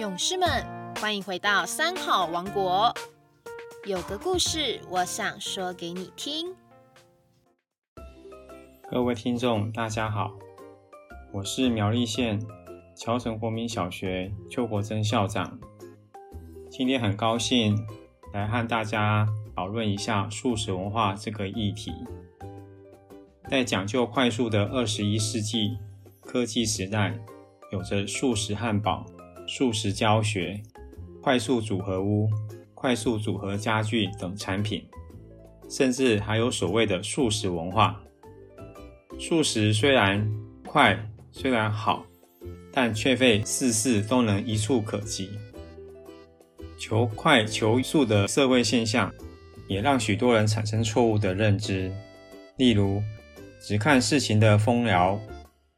勇士们，欢迎回到三好王国。有个故事，我想说给你听。各位听众，大家好，我是苗栗县桥城国民小学邱国珍校长。今天很高兴来和大家讨论一下素食文化这个议题。在讲究快速的二十一世纪科技时代，有着素食汉堡。素食教学、快速组合屋、快速组合家具等产品，甚至还有所谓的素食文化。素食虽然快，虽然好，但却非事事都能一触可及。求快求速的社会现象，也让许多人产生错误的认知。例如，只看事情的丰饶，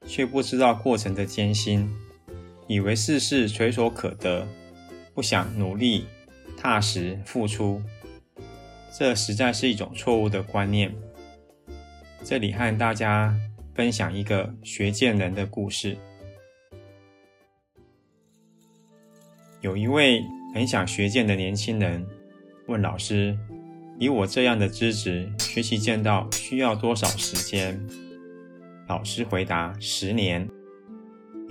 却不知道过程的艰辛。以为事事垂手可得，不想努力、踏实付出，这实在是一种错误的观念。这里和大家分享一个学剑人的故事。有一位很想学剑的年轻人问老师：“以我这样的资质，学习剑道需要多少时间？”老师回答：“十年。”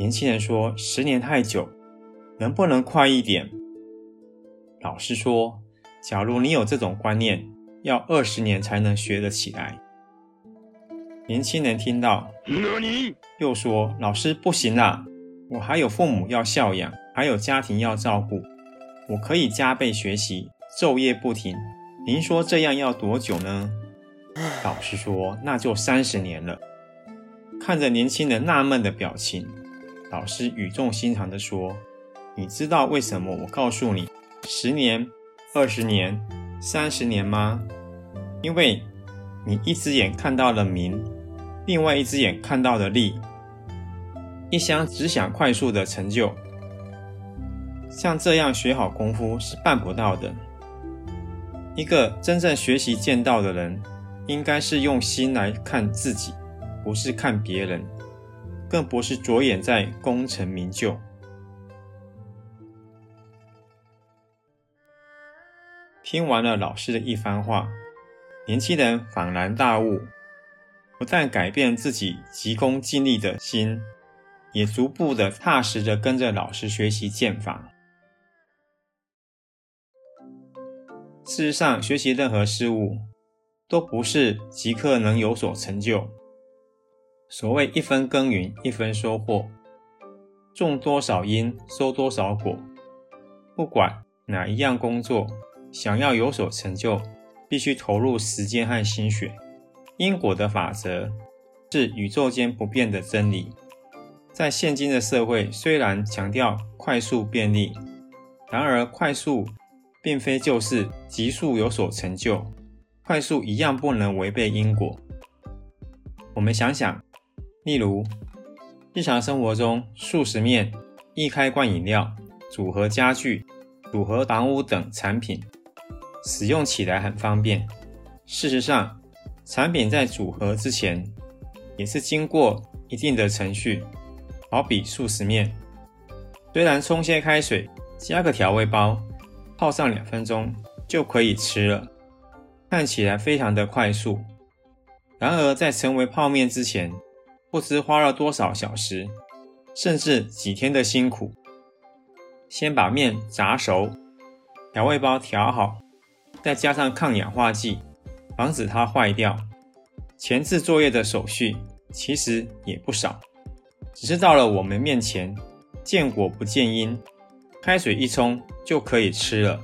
年轻人说：“十年太久，能不能快一点？”老师说：“假如你有这种观念，要二十年才能学得起来。”年轻人听到，又说：“老师不行啦，我还有父母要孝养，还有家庭要照顾，我可以加倍学习，昼夜不停。您说这样要多久呢？”老师说：“那就三十年了。”看着年轻人纳闷的表情。老师语重心长地说：“你知道为什么我告诉你十年、二十年、三十年吗？因为你一只眼看到了名，另外一只眼看到了利，一厢只想快速的成就，像这样学好功夫是办不到的。一个真正学习剑道的人，应该是用心来看自己，不是看别人。”更不是着眼在功成名就。听完了老师的一番话，年轻人恍然大悟，不但改变自己急功近利的心，也逐步的踏实的跟着老师学习剑法。事实上，学习任何事物，都不是即刻能有所成就。所谓一分耕耘一分收获，种多少因收多少果。不管哪一样工作，想要有所成就，必须投入时间和心血。因果的法则是宇宙间不变的真理。在现今的社会，虽然强调快速便利，然而快速并非就是急速有所成就。快速一样不能违背因果。我们想想。例如，日常生活中，速食面、易开罐饮料、组合家具、组合房屋等产品，使用起来很方便。事实上，产品在组合之前，也是经过一定的程序。好比速食面，虽然冲些开水，加个调味包，泡上两分钟就可以吃了，看起来非常的快速。然而，在成为泡面之前，不知花了多少小时，甚至几天的辛苦，先把面炸熟，调味包调好，再加上抗氧化剂，防止它坏掉。前置作业的手续其实也不少，只是到了我们面前，见果不见因，开水一冲就可以吃了。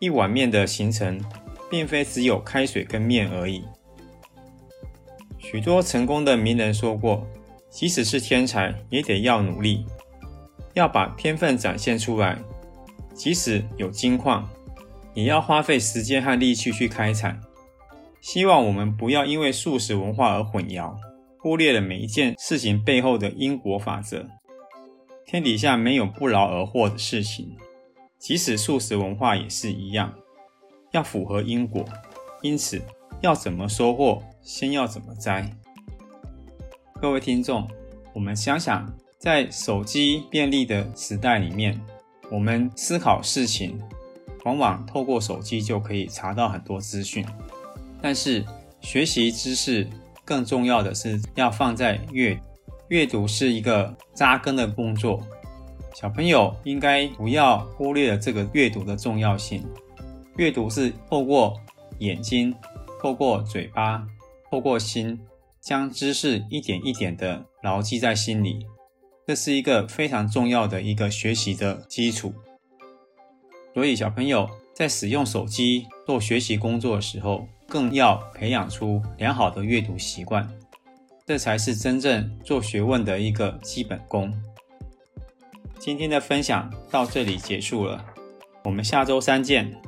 一碗面的形成，并非只有开水跟面而已。许多成功的名人说过，即使是天才，也得要努力，要把天分展现出来。即使有金矿，也要花费时间和力气去开采。希望我们不要因为素食文化而混淆，忽略了每一件事情背后的因果法则。天底下没有不劳而获的事情，即使素食文化也是一样，要符合因果。因此。要怎么收获，先要怎么摘。各位听众，我们想想，在手机便利的时代里面，我们思考事情，往往透过手机就可以查到很多资讯，但是学习知识更重要的是要放在阅阅读是一个扎根的工作。小朋友应该不要忽略了这个阅读的重要性。阅读是透过眼睛、透过嘴巴、透过心，将知识一点一点的牢记在心里。这是一个非常重要的一个学习的基础。所以，小朋友在使用手机做学习工作的时候，更要培养出良好的阅读习惯，这才是真正做学问的一个基本功。今天的分享到这里结束了，我们下周三见。